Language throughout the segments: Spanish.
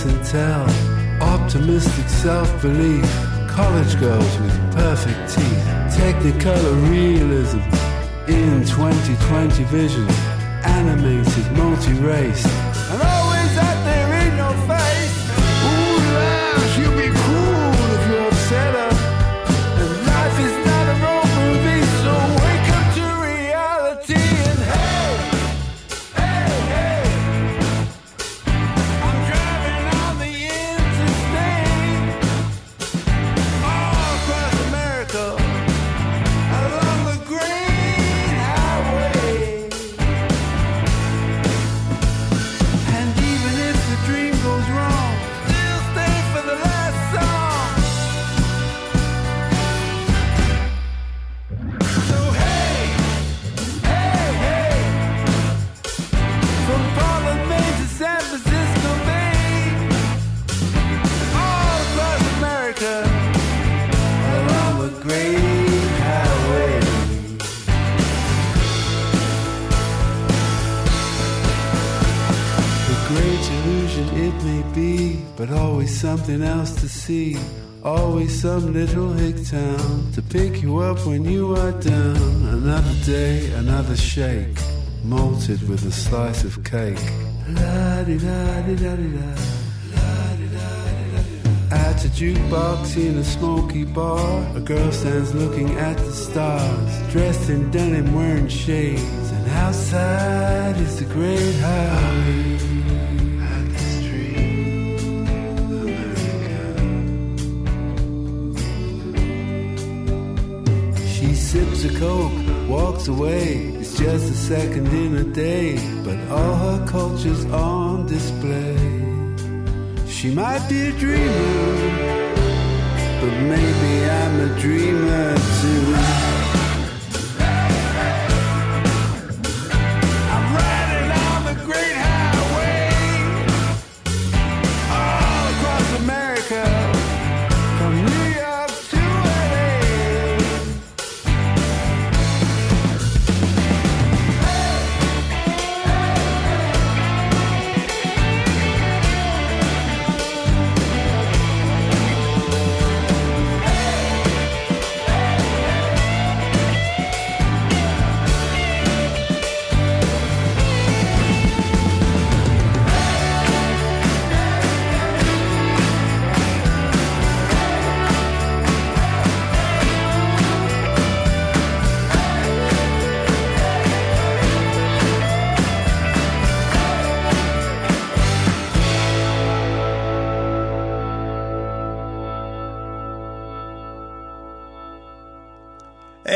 Kiss and. Optimistic self-belief. College girls with perfect teeth. Technicolor realism. In 2020 vision. Animated multi-race. Great illusion it may be, but always something else to see. Always some little hick town to pick you up when you are down. Another day, another shake, malted with a slice of cake. At a jukebox in a smoky bar, a girl stands looking at the stars, dressed in denim, wearing shades, and outside is the great highway. Sips a coke, walks away. It's just a second in a day, but all her culture's on display. She might be a dreamer, but maybe I'm a dreamer too.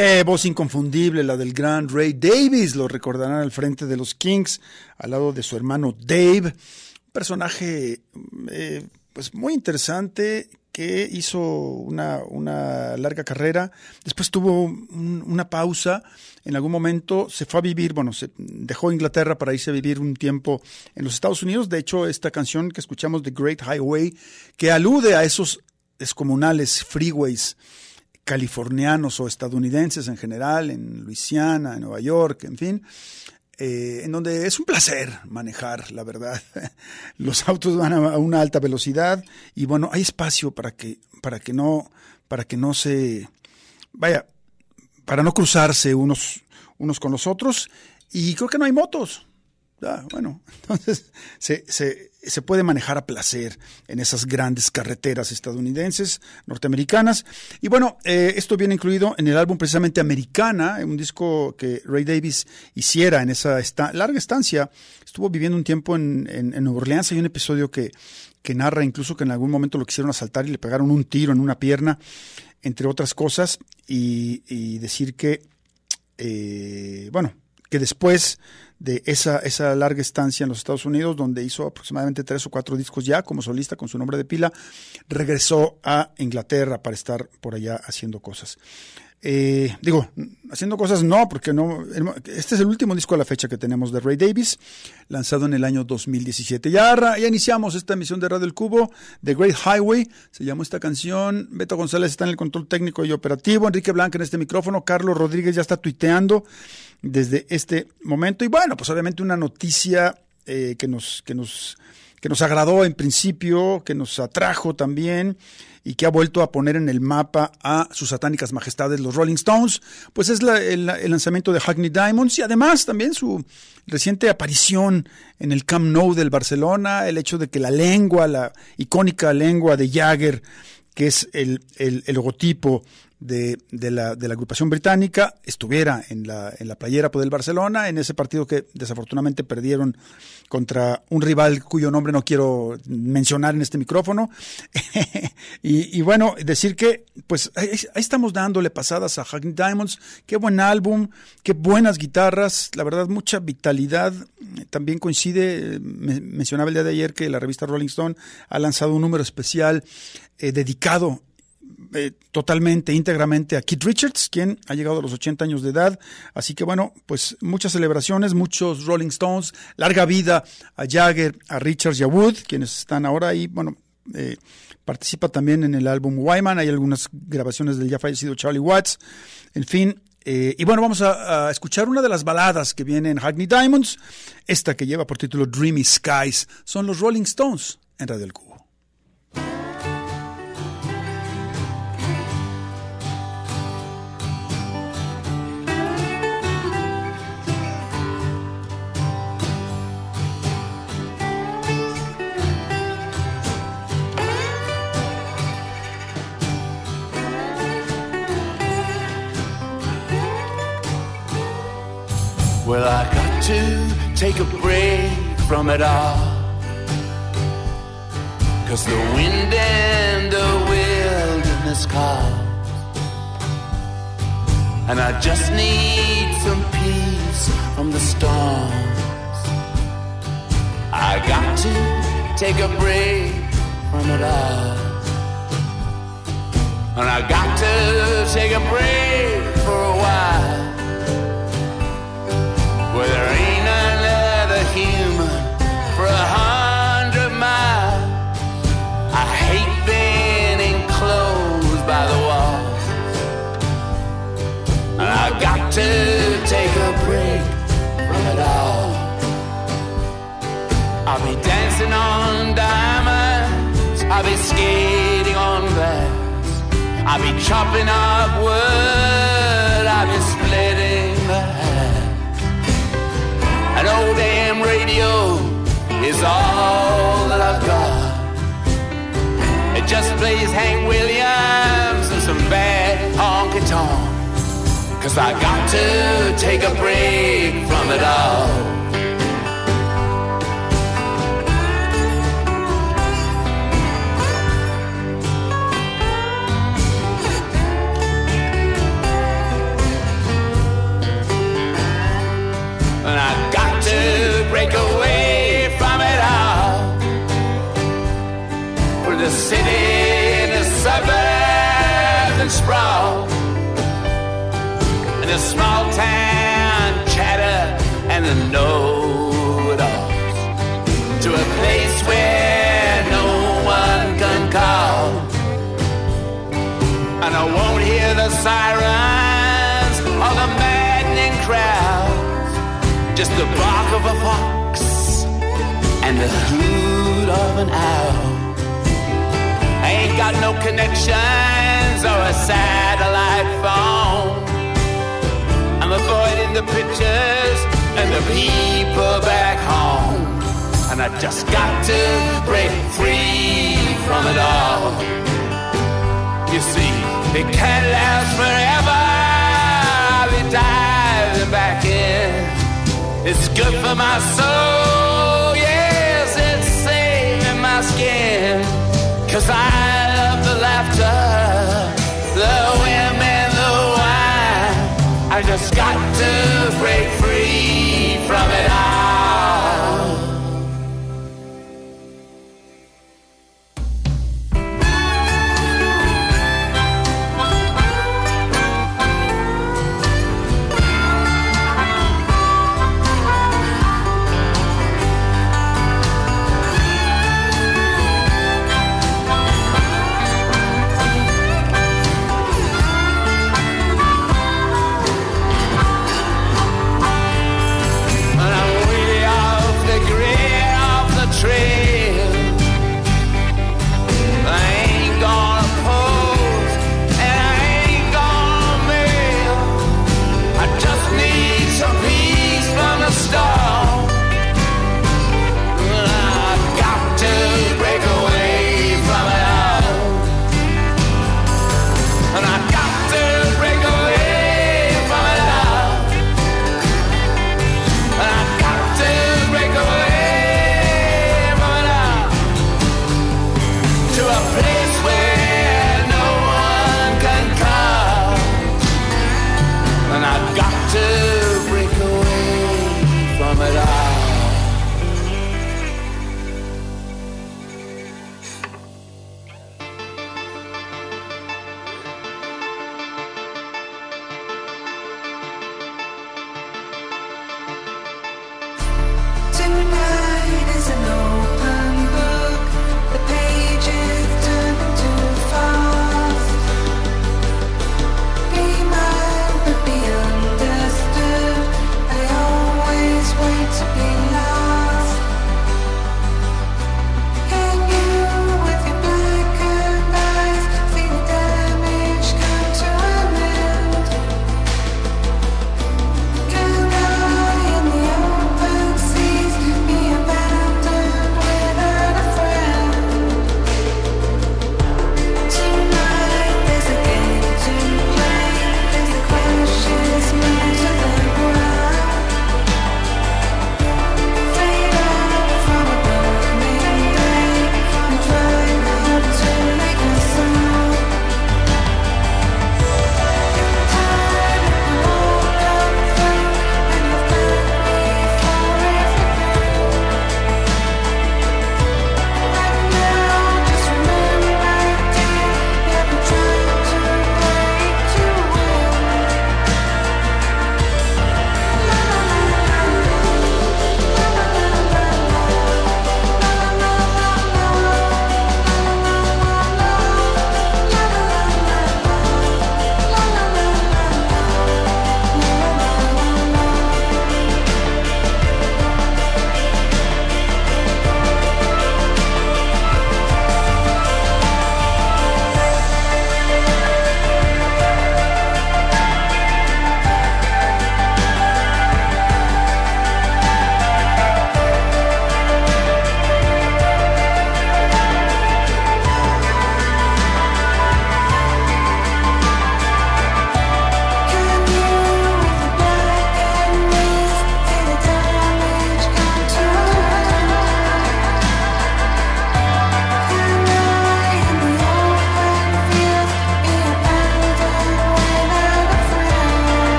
Eh, voz inconfundible, la del gran Ray Davis, lo recordarán al frente de los Kings, al lado de su hermano Dave, un personaje eh, pues muy interesante que hizo una, larga carrera, después tuvo un- una pausa, en algún momento se fue a vivir, bueno, se dejó Inglaterra para irse a vivir un tiempo en los Estados Unidos, de hecho esta canción que escuchamos, The Great Highway, que alude a esos descomunales freeways californianos o estadounidenses en general, en Luisiana, en Nueva York, en fin, eh, en donde es un placer manejar, la verdad. Los autos van a una alta velocidad y bueno, hay espacio para que, para que no, para que no se, vaya, para no cruzarse unos, unos con los otros y creo que no hay motos. Ah, bueno, entonces se, se, puede manejar a placer en esas grandes carreteras estadounidenses, norteamericanas. Y bueno, eh, esto viene incluido en el álbum precisamente Americana, un disco que Ray Davis hiciera en esa esta- larga estancia. Estuvo viviendo un tiempo en, en, Nueva Orleans. Hay un episodio que, que narra incluso que en algún momento lo quisieron asaltar y le pegaron un tiro en una pierna, entre otras cosas, y, y decir que, eh, bueno, que después de esa, esa larga estancia en los Estados Unidos, donde hizo aproximadamente tres o cuatro discos ya como solista con su nombre de pila, regresó a Inglaterra para estar por allá haciendo cosas. Eh, digo, haciendo cosas no, porque no. Este es el último disco a la fecha que tenemos de Ray Davis, lanzado en el año 2017. Ya, ya iniciamos esta emisión de Radio El Cubo, The Great Highway, se llamó esta canción. Beto González está en el control técnico y operativo, Enrique Blanca en este micrófono, Carlos Rodríguez ya está tuiteando desde este momento. Y bueno, pues obviamente una noticia eh, que nos, que nos, que nos agradó en principio, que nos atrajo también y que ha vuelto a poner en el mapa a sus satánicas majestades los Rolling Stones, pues es la, el, el, lanzamiento de Hackney Diamonds y además también su reciente aparición en el Camp Nou del Barcelona, el hecho de que la lengua, la icónica lengua de Jagger, que es el, el, logotipo de, de, la, de, la, agrupación británica estuviera en la, en la playera del Barcelona, en ese partido que desafortunadamente perdieron contra un rival cuyo nombre no quiero mencionar en este micrófono. y, bueno, decir que pues ahí, ahí, estamos dándole pasadas a Hackney Diamonds, qué buen álbum, qué buenas guitarras, la verdad mucha vitalidad. También coincide, me, mencionaba el día de ayer que la revista Rolling Stone ha lanzado un número especial eh, dedicado eh, totalmente, íntegramente a Keith Richards, quien ha llegado a los 80 años de edad. Así que bueno, pues muchas celebraciones, muchos Rolling Stones, larga vida a Jagger, a Richards y a Wood, quienes están ahora ahí, bueno, eh, participa también en el álbum Wyman, hay algunas grabaciones del ya fallecido Charlie Watts, en fin. Y bueno, vamos a, a, escuchar una de las baladas que viene en Hackney Diamonds, esta que lleva por título Dreamy Skies, son los Rolling Stones en Radio El Cubo. Take a break from it all. Cause the wind and the wilderness call. And I just need some peace from the storms. I got to take a break from it all. And I got to take a break for a while. Where there to take a break from it all. I'll be dancing on diamonds. I'll be skating on glass. I'll be chopping up wood. I'll be splitting the hair. An old damn radio is all that I've got. It just plays Hank Williams Cause I got to take a break from it all. The small town chatter and the know-it-alls to a place where no one can call. And I won't hear the sirens or the maddening crowds, just the bark of a fox and the hoot of an owl. I ain't got no connections or a satellite phone. I'm the pictures and the people back home. And I just got to break free from it all. You see, it can't last forever. I'll be diving back in. It's good for my soul, yes, it's saving my skin. Cause I love the laughter, the wine. I just got to break free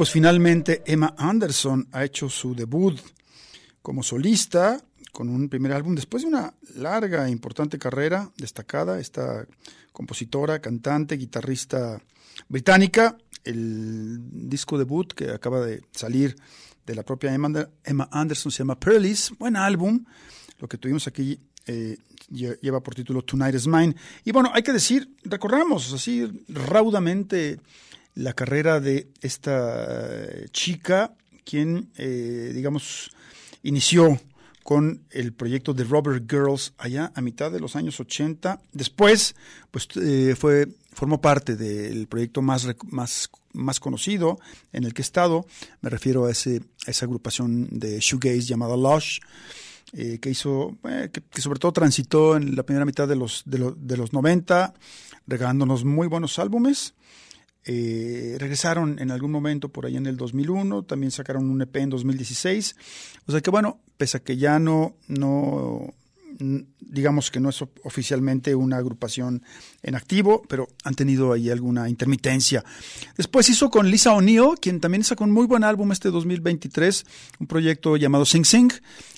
pues finalmente Emma Anderson ha hecho su debut como solista con un primer álbum después de una larga e importante carrera destacada. Esta compositora, cantante, guitarrista británica. El disco debut que acaba de salir de la propia Emma Anderson se llama Pearlies. Buen álbum. Lo que tuvimos aquí eh, lle- lleva por título Tonight is Mine. Y bueno, hay que decir, recorramos así raudamente la carrera de esta eh, chica, quien, eh, digamos, inició con el proyecto de Rubber Girls allá a mitad de los años 80. Después, pues eh, fue formó parte del proyecto más, más, más conocido en el que he estado. Me refiero a, ese, a esa agrupación de shoegaze llamada Lush, eh, que hizo, eh, que, que sobre todo transitó en la primera mitad de los, de, lo- de los 90, regalándonos muy buenos álbumes. Eh, regresaron en algún momento por ahí en el 2001, también sacaron un EP en 2016. O sea que bueno, pese a que ya no, no digamos que no es oficialmente una agrupación en activo, pero han tenido ahí alguna intermitencia. Después hizo con Lisa O'Neill, quien también sacó un muy buen álbum este 2023, un proyecto llamado Sing Sing.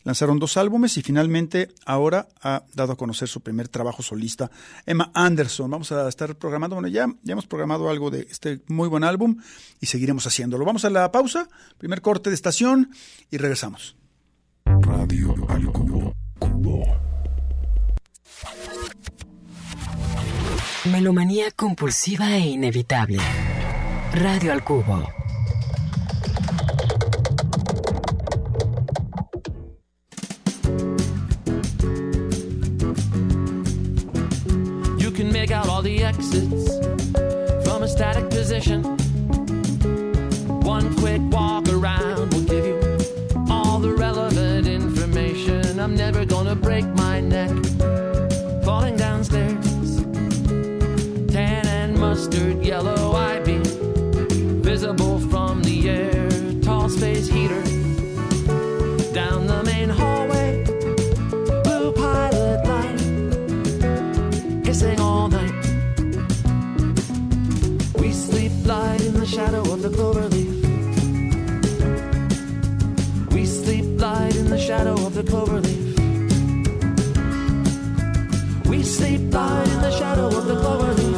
Lanzaron dos álbumes y finalmente ahora ha dado a conocer su primer trabajo solista, Emma Anderson. Vamos a estar programando, bueno, ya, ya hemos programado algo de este muy buen álbum y seguiremos haciéndolo. Vamos a la pausa, primer corte de estación y regresamos. Radio al cubo, cubo. Melomanía compulsiva e inevitable. Radio al cubo. You can make out all the exits from a static position. One quick walk around yellow ivy visible from the air. Tall space heater down the main hallway. Blue pilot light hissing all night. We sleep light in the shadow of the clover leaf. We sleep light in the shadow of the clover leaf. We sleep light in the shadow of the clover leaf.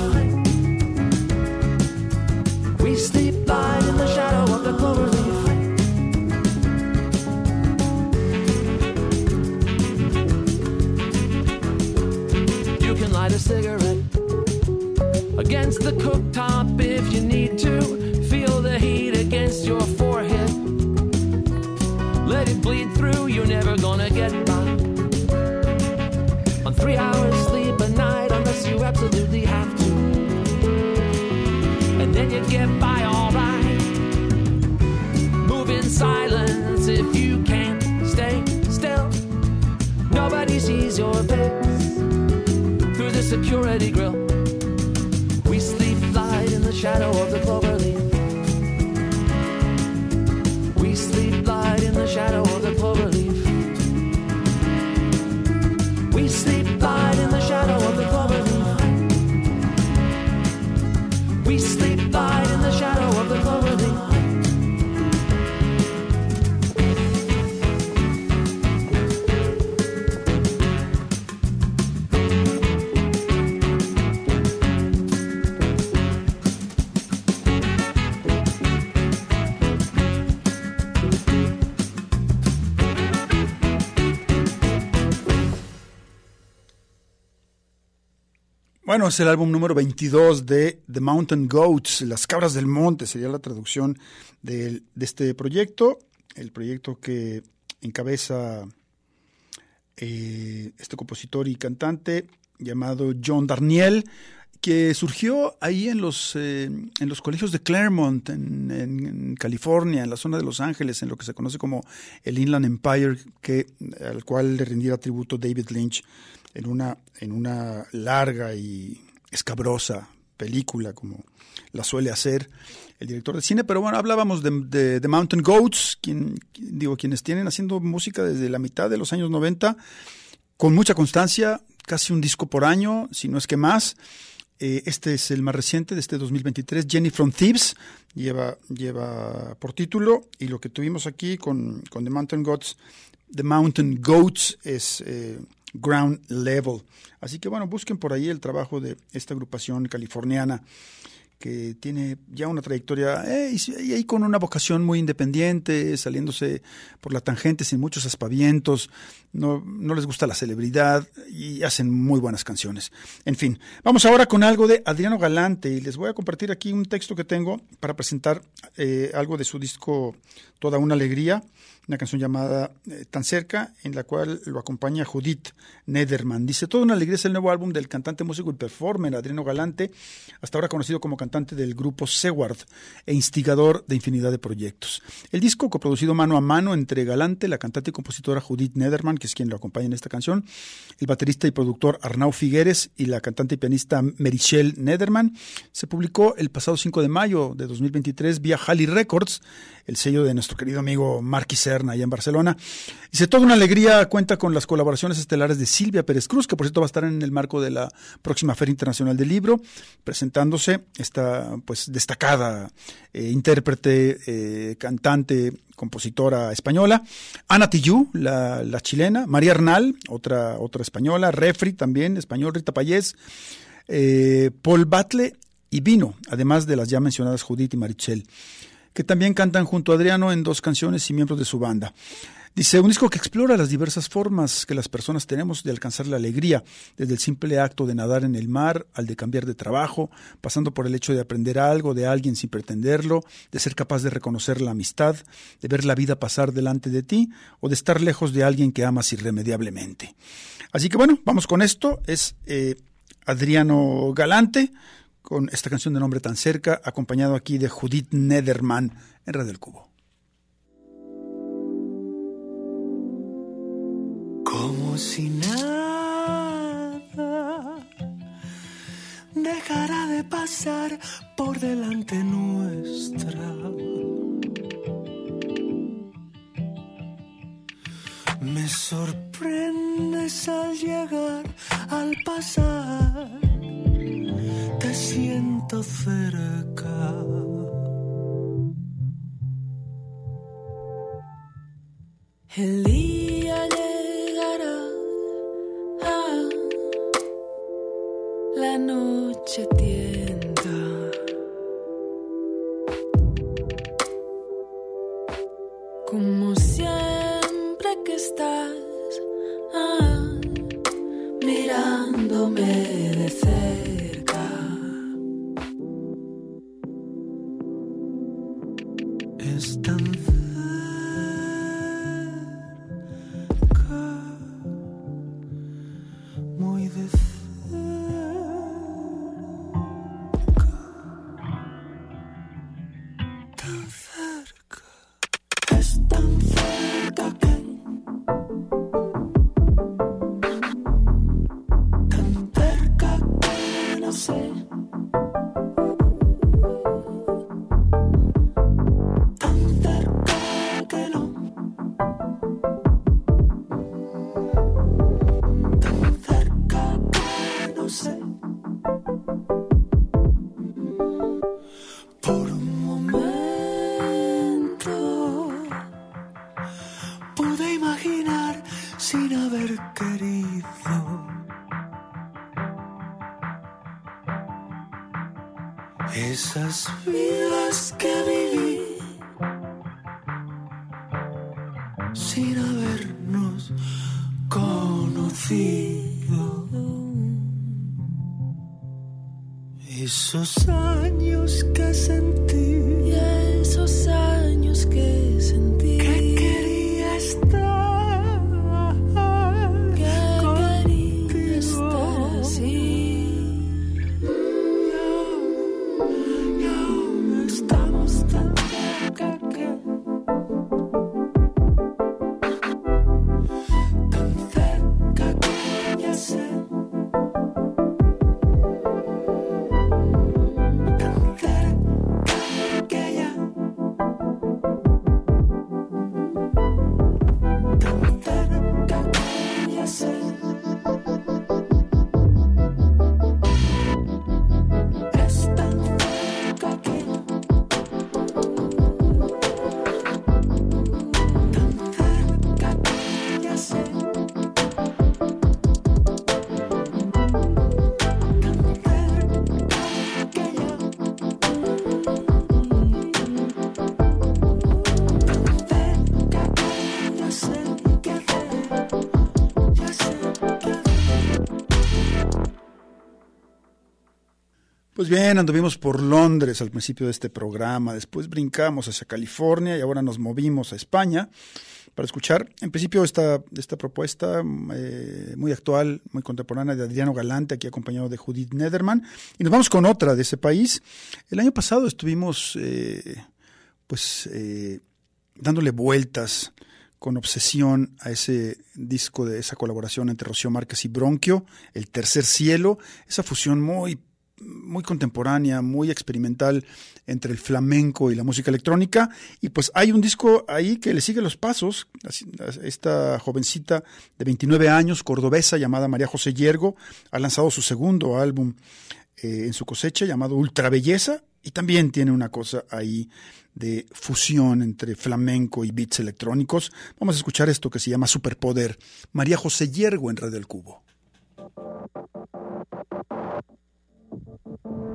The cooktop if you need to. Feel the heat against your forehead. Let it bleed through, you're never gonna get by. On three hours sleep a night, unless you absolutely have to. And then you get by alright. Move in silence if you can't stay still. Nobody sees your face through the security grill. Shadow of the clover leaf. We sleep light in the shadow of the clover leaf. Bueno, es el álbum número 22 de The Mountain Goats, Las Cabras del Monte, sería la traducción de, este proyecto, el proyecto que encabeza eh, este compositor y cantante llamado John Darniel, que surgió ahí en los, eh, en los colegios de Claremont, en, California, en la zona de Los Ángeles, en lo que se conoce como el Inland Empire, al cual le rendiera tributo David Lynch en una, en una larga y escabrosa película, como la suele hacer el director de cine. Pero bueno, hablábamos de, de, de Mountain Goats, quien, digo, quienes tienen haciendo música desde la mitad de los años 90, con mucha constancia, casi un disco por año, si no es que más. Eh, este es el más reciente de este 2023, Jenny from Thieves, lleva, lleva por título, y lo que tuvimos aquí con, con The Mountain Goats, The Mountain Goats es eh, Ground Level. Así que bueno, busquen por ahí el trabajo de esta agrupación californiana que tiene ya una trayectoria eh, y, ahí con una vocación muy independiente, saliéndose por la tangente sin muchos aspavientos, no, no les gusta la celebridad y hacen muy buenas canciones. En fin, vamos ahora con algo de Adriano Galante y les voy a compartir aquí un texto que tengo para presentar eh, algo de su disco Toda una Alegría, una canción llamada eh, Tan cerca, en la cual lo acompaña Judith Nederman. Dice, Toda una Alegría es el nuevo álbum del cantante, músico y performer Adriano Galante, hasta ahora conocido como cantante del grupo Seward e instigador de infinidad de proyectos. El disco, coproducido mano a mano entre Galante, la cantante y compositora Judith Nederman, que es quien lo acompaña en esta canción, el baterista y productor Arnau Figueres y la cantante y pianista Merichelle Nederman, se publicó el pasado 5 de mayo de 2023 vía Halley Records, el sello de nuestro querido amigo Marky Serna allá en Barcelona. Dice, toda una alegría cuenta con las colaboraciones estelares de Silvia Pérez Cruz, que por cierto va a estar en el marco de la próxima Feria Internacional del Libro, presentándose esta pues destacada eh, intérprete, eh, cantante, compositora española, Ana Tillú, la, la chilena, María Arnal, otra, otra española, Refri también, español, Rita Payés, eh, Paul Batle y Vino, además de las ya mencionadas Judith y Marichel, que también cantan junto a Adriano en dos canciones y miembros de su banda. Dice, un disco que explora las diversas formas que las personas tenemos de alcanzar la alegría, desde el simple acto de nadar en el mar al de cambiar de trabajo, pasando por el hecho de aprender algo de alguien sin pretenderlo, de ser capaz de reconocer la amistad, de ver la vida pasar delante de ti o de estar lejos de alguien que amas irremediablemente. Así que bueno, vamos con esto. Es eh, Adriano Galante con esta canción de nombre tan cerca, acompañado aquí de Judith Nederman en Radio del Cubo. Como si nada dejara de pasar por delante nuestra. Me sorprendes al llegar, al pasar, siento cerca. El día llegará, ah, la noche tienta. Pues bien, anduvimos por Londres al principio de este programa, después brincamos hacia California y ahora nos movimos a España para escuchar, en principio, esta, esta propuesta eh, muy actual, muy contemporánea de Adriano Galante, aquí acompañado de Judith Nederman. Y nos vamos con otra de ese país. El año pasado estuvimos, eh, pues, eh, dándole vueltas con obsesión a ese disco de esa colaboración entre Rocío Márquez y Bronquio, El Tercer Cielo, esa fusión muy muy contemporánea, muy experimental entre el flamenco y la música electrónica. Y pues hay un disco ahí que le sigue los pasos. Esta jovencita de 29 años, cordobesa, llamada María José Yergo, ha lanzado su segundo álbum eh, en su cosecha llamado Ultra Belleza y también tiene una cosa ahí de fusión entre flamenco y beats electrónicos. Vamos a escuchar esto que se llama Superpoder. María José Yergo en Red del Cubo. Año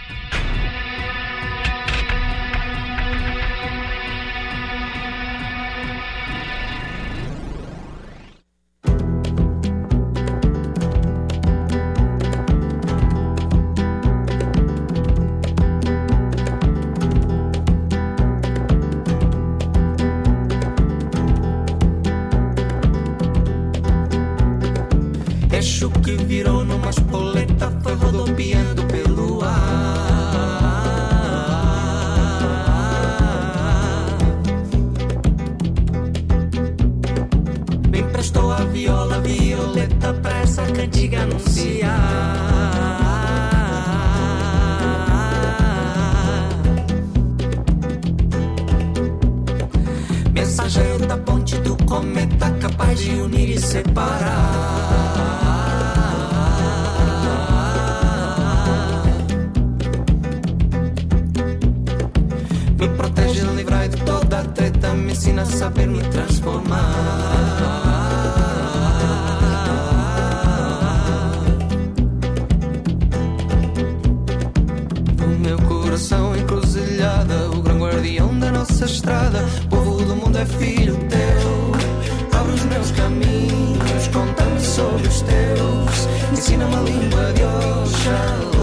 Ensina-me a língua de Oxalá.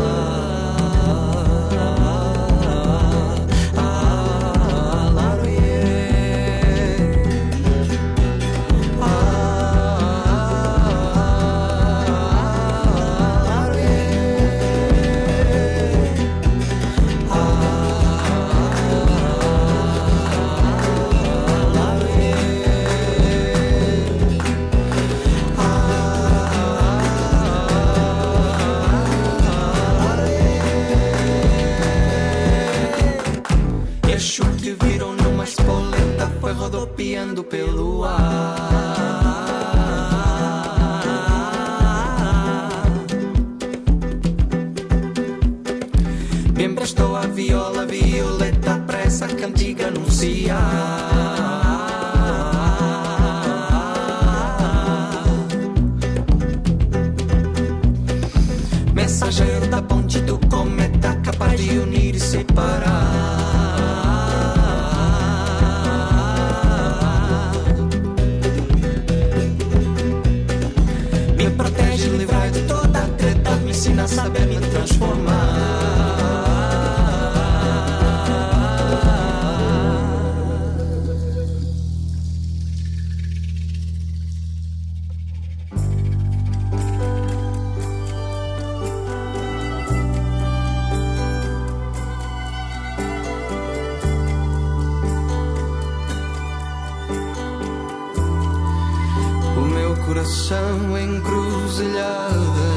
Coração encruzilhada,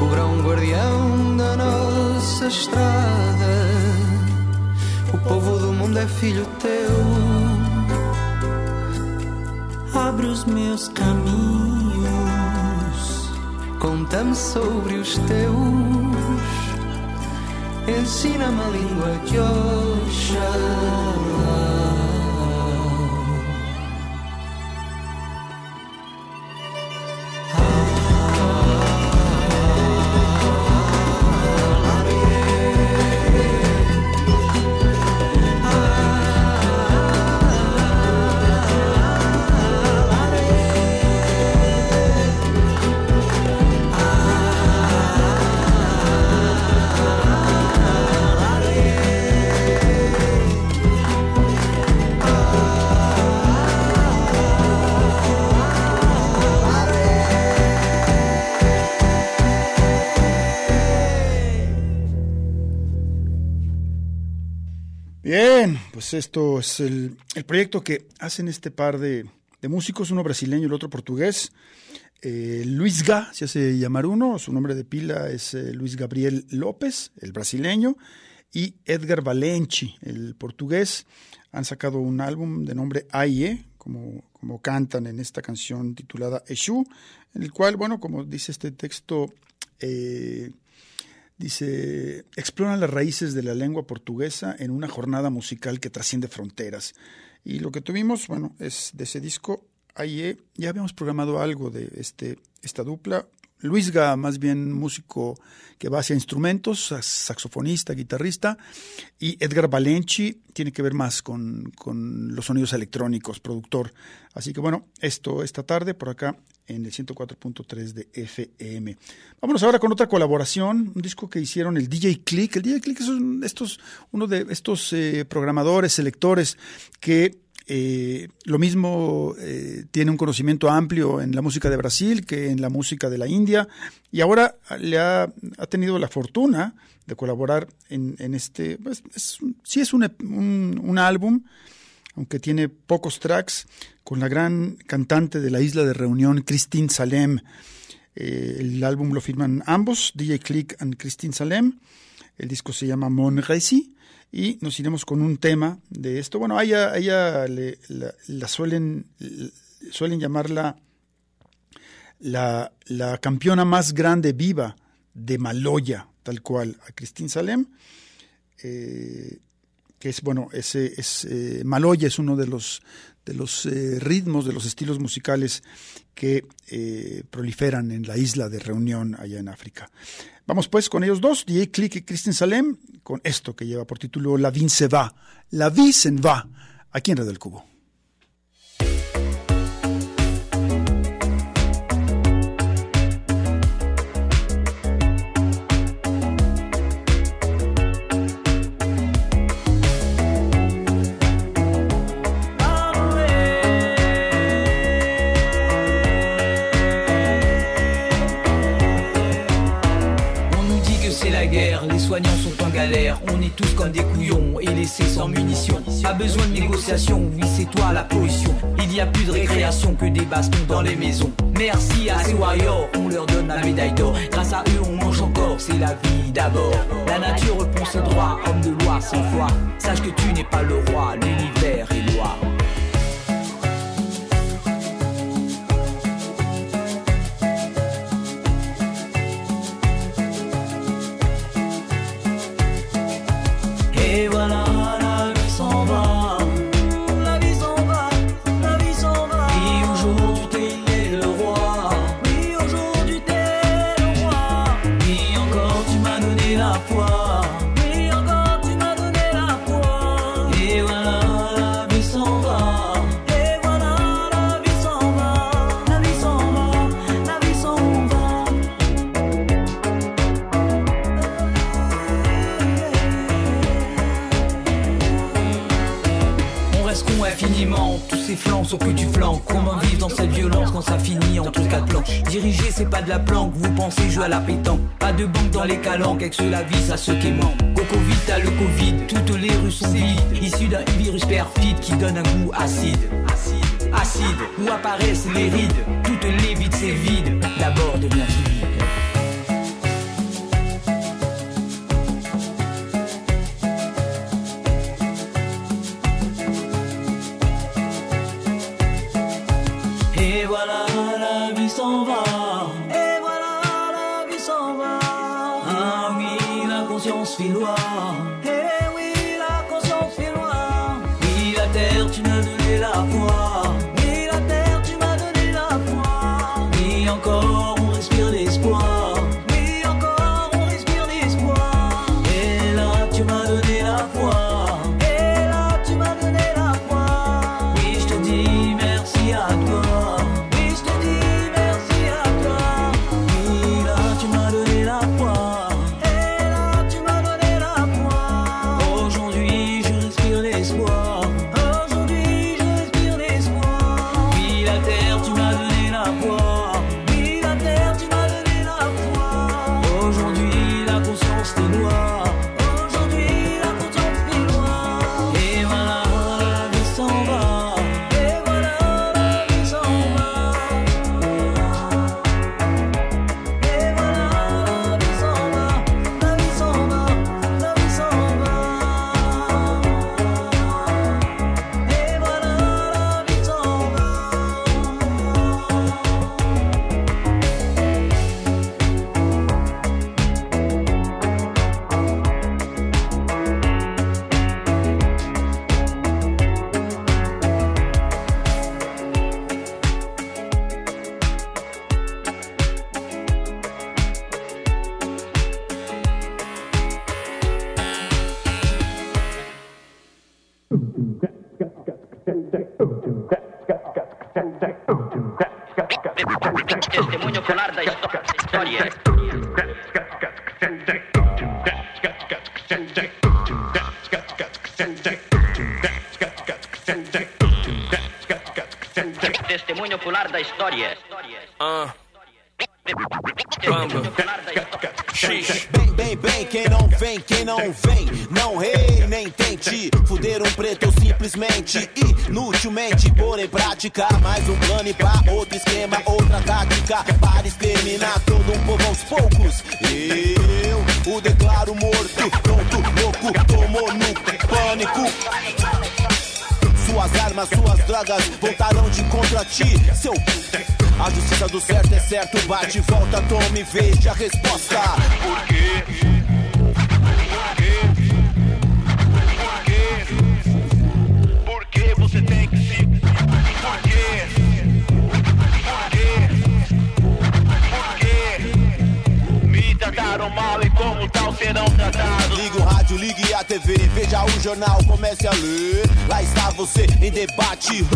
o grão guardião da nossa estrada. O povo do mundo é filho teu. Abre os meus caminhos, conta-me sobre os teus. Ensina-me a língua Oxalá. Bien, esto es el, proyecto que hacen este par de, músicos, uno brasileño y el otro portugués. Eh, Luis Ga se hace llamar uno, su nombre de pila es eh, Luis Gabriel López, el brasileño, y Edgar Valenci, el portugués. Han sacado un álbum de nombre AIE, como, como cantan en esta canción titulada Exu, en el cual, bueno, como dice este texto, eh, Dice, exploran las raíces de la lengua portuguesa en una jornada musical que trasciende fronteras. Y lo que tuvimos, bueno, es de ese disco, ahí eh, ya habíamos programado algo de este, esta dupla. Luis Ga, más bien músico que va hacia instrumentos, saxofonista, guitarrista, y Edgar Valenci tiene que ver más con, con los sonidos electrónicos, productor. Así que bueno, esto esta tarde por acá en el 104.3 de FM. Vámonos ahora con otra colaboración, un disco que hicieron el DJ Click. El DJ Click es un, estos, uno de estos eh, programadores, selectores que eh, lo mismo eh, tiene un conocimiento amplio en la música de Brasil que en la música de la India y ahora le ha, tenido la fortuna de colaborar en, en este, pues, es, sí es un, un, un álbum, aunque tiene pocos tracks, con la gran cantante de la isla de Reunión, Christine Salem. Eh, el álbum lo firman ambos, DJ Click and Christine Salem. El disco se llama Mon Récit y nos iremos con un tema de esto. Bueno, a ella, a ella la suelen, suelen llamarla la, la campeona más grande viva de Maloya, tal cual, a Christine Salem. Eh, que es, bueno, ese es, eh, Maloya es uno de los, de los eh, ritmos, de los estilos musicales que eh, proliferan en la isla de Reunión allá en África. Vamos pues con ellos dos, DJ Click y Christine Salem, con esto que lleva por título La Vie se va, La Vie se va, aquí en Radio del Cubo. On est tous comme des couillons et laissés sans munitions. Pas besoin de négociation, oui c'est toi la pollution. Il y a plus de récréation que des bastons dans les maisons. Merci à ces warriors, on leur donne la médaille d'or. Grâce à eux on mange encore, c'est la vie d'abord. La nature répond ses droits, homme de loi sans foi. Sache que tu n'es pas le roi, l'univers est loi. Sauf que tu flanques. Comment vivre dans cette violence quand ça finit entre quatre plans Diriger c'est pas de la planque, vous pensez jouer à la pétanque. Pas de banque dans les calanques, ceux la vie ça se quémant. Coco vite t'as le Covid, toutes les rues sont vides. D'un virus perfide qui donne un goût acide. Acide, acide, où apparaissent les rides? Toutes les vides c'est vide, d'abord devient vide. Não vem, não rei, nem tente fuder um preto simplesmente inutilmente pôr em prática mais um plano e pá, outro esquema, outra tática para exterminar todo um povo aos poucos. Eu o declaro morto, pronto, louco, tomou no pânico. Suas armas, suas drogas voltarão de contra ti, seu. A justiça do certo é certo, bate, volta, tome, veja a resposta. Por Ligue a TV, veja o jornal, comece a ler. Lá está você em debate.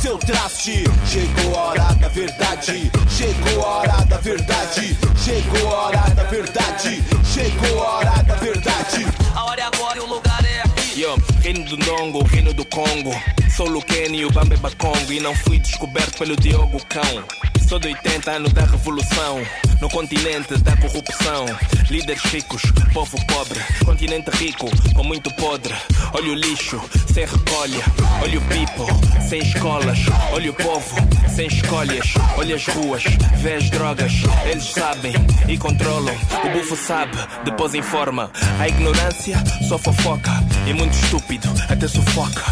Seu traste. Chegou a hora da verdade. Chegou a hora da verdade. Chegou a hora da verdade. Chegou a hora da verdade. A hora é agora e o lugar é. Yo, reino do Nongo, reino do Congo. Sou Luquene e o Bambe Bacongo. E não fui descoberto pelo Diogo Cão. Sou de 80 anos da revolução. No continente da corrupção. Líderes ricos, povo pobre. Continente rico, com muito podre. Olha o lixo, sem recolha. Olha o people, sem escolas. Olha o povo, sem escolhas. Olha as ruas, vê as drogas. Eles sabem e controlam. O bufo sabe, depois informa. A ignorância só fofoca. E muito estúpido, até sufoca.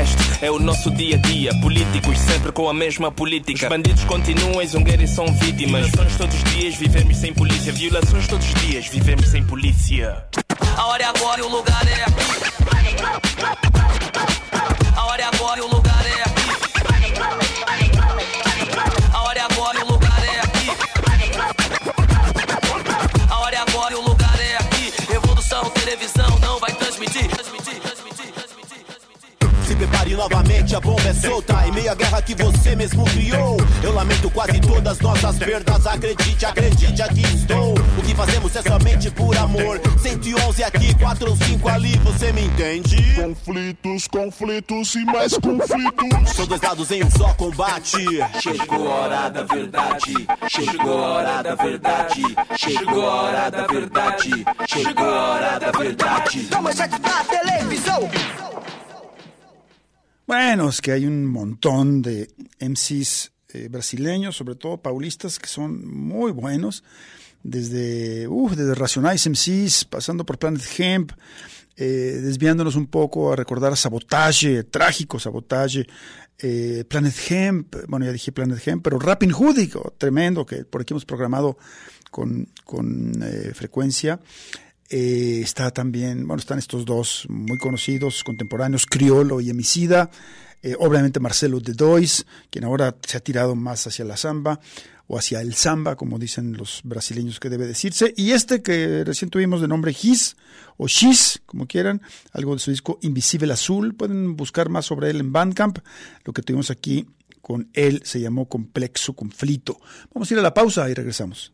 Este é o nosso dia a dia. Políticos sempre com a mesma política. Os bandidos continuam, zungueiros são vítimas. Violações todos os dias, vivemos sem polícia. Violações todos os dias, vivemos sem polícia. A hora é agora e o lugar é aqui. A hora é agora e o lugar é. Prepare novamente, a bomba é solta. Em meio à guerra que você mesmo criou. Eu lamento quase todas nossas perdas. Acredite, acredite, aqui estou. O que fazemos é somente por amor. 111 aqui, 4 ou 5 ali, você me entende? Conflitos, conflitos e mais conflitos. São dois lados em um só combate. Chegou a hora da verdade. Chegou a hora da verdade. Chegou a hora da verdade. Chegou a hora da verdade. Toma já da televisão. Bueno, es que hay un montón de MCs eh, brasileños, sobre todo paulistas, que son muy buenos. Desde, uh, desde Racionais MCs, pasando por Planet Hemp, eh, desviándonos un poco a recordar Sabotage, trágico Sabotage, eh, Planet Hemp, bueno, ya dije Planet Hemp, pero Rapping Hoodie, tremendo, que por aquí hemos programado con, con eh, frecuencia. Eh, está también, bueno, están estos dos muy conocidos, contemporáneos, Criolo y Emicida. Eh, obviamente Marcelo de Dois, quien ahora se ha tirado más hacia la samba o hacia el samba, como dicen los brasileños que debe decirse. Y este que recién tuvimos de nombre His o Shis, como quieran, algo de su disco Invisible Azul. Pueden buscar más sobre él en Bandcamp. Lo que tuvimos aquí con él se llamó Complexo Conflito. Vamos a ir a la pausa y regresamos.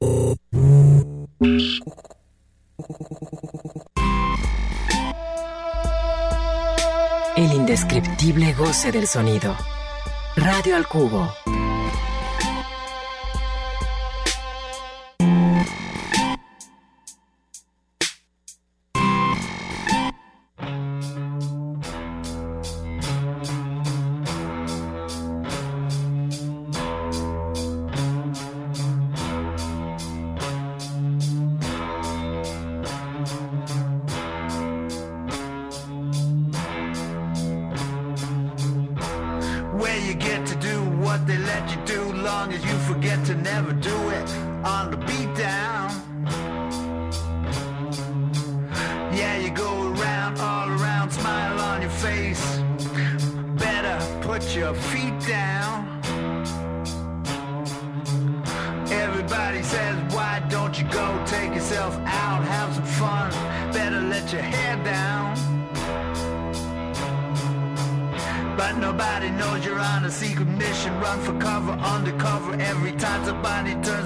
El indescriptible goce del sonido. Radio al cubo. Long as you forget to never do it. On the beat secret mission. Run for cover, undercover. Every time somebody turns the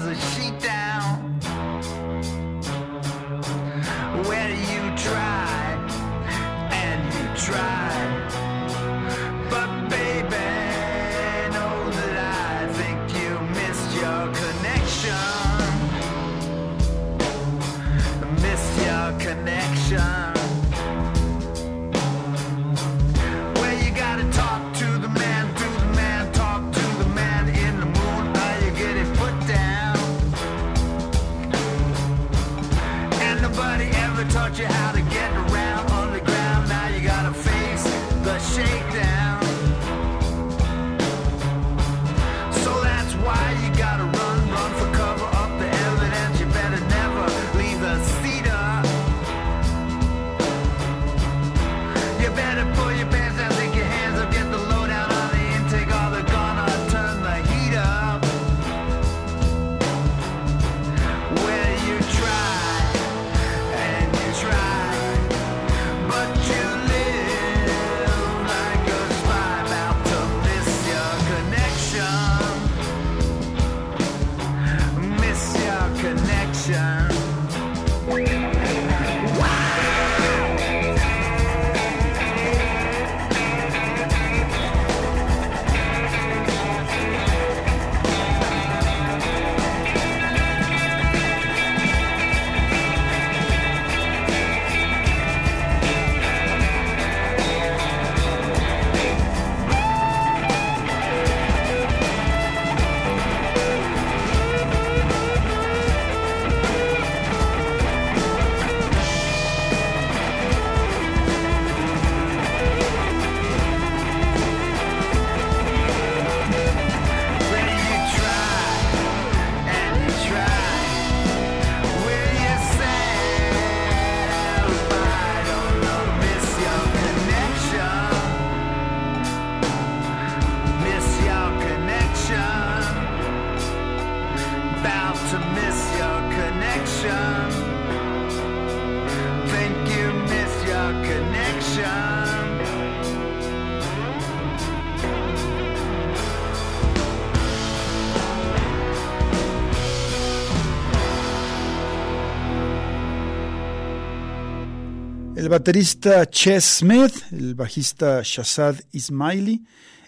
baterista Ches Smith, el bajista Shazad Ismaili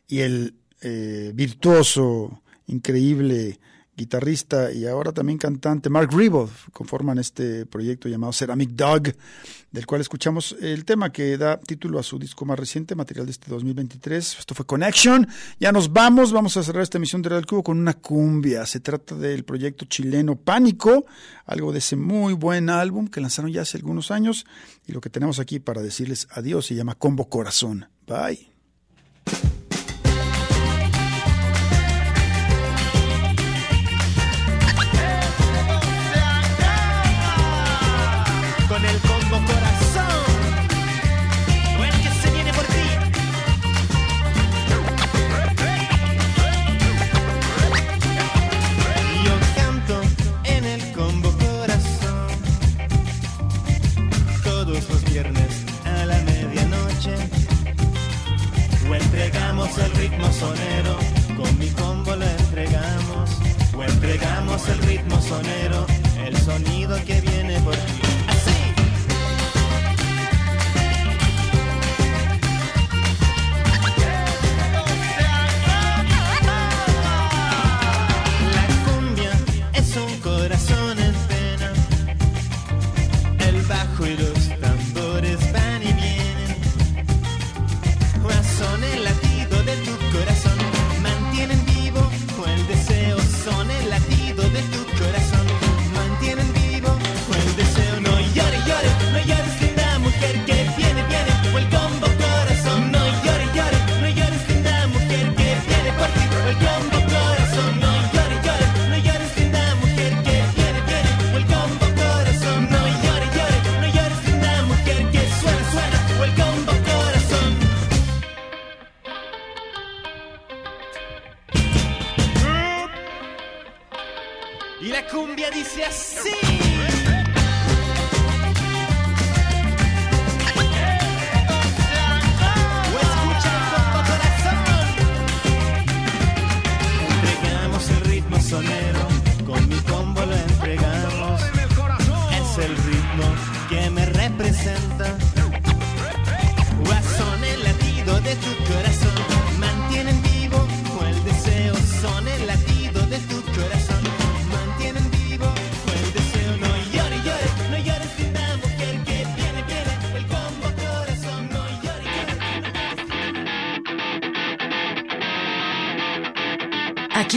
y el eh, virtuoso, increíble guitarrista y ahora también cantante Mark Ribot conforman este proyecto llamado Ceramic Dog, del cual escuchamos el tema que da título a su disco más reciente, material de este 2023. Esto fue Connection. Ya nos vamos, vamos a cerrar esta emisión de Real Cubo con una cumbia. Se trata del proyecto chileno Pánico, algo de ese muy buen álbum que lanzaron ya hace algunos años. Y lo que tenemos aquí para decirles adiós se llama Combo Corazón. Bye. Ritmo sonero. Con mi combo lo entregamos. O entregamos el ritmo sonero. El sonido que and be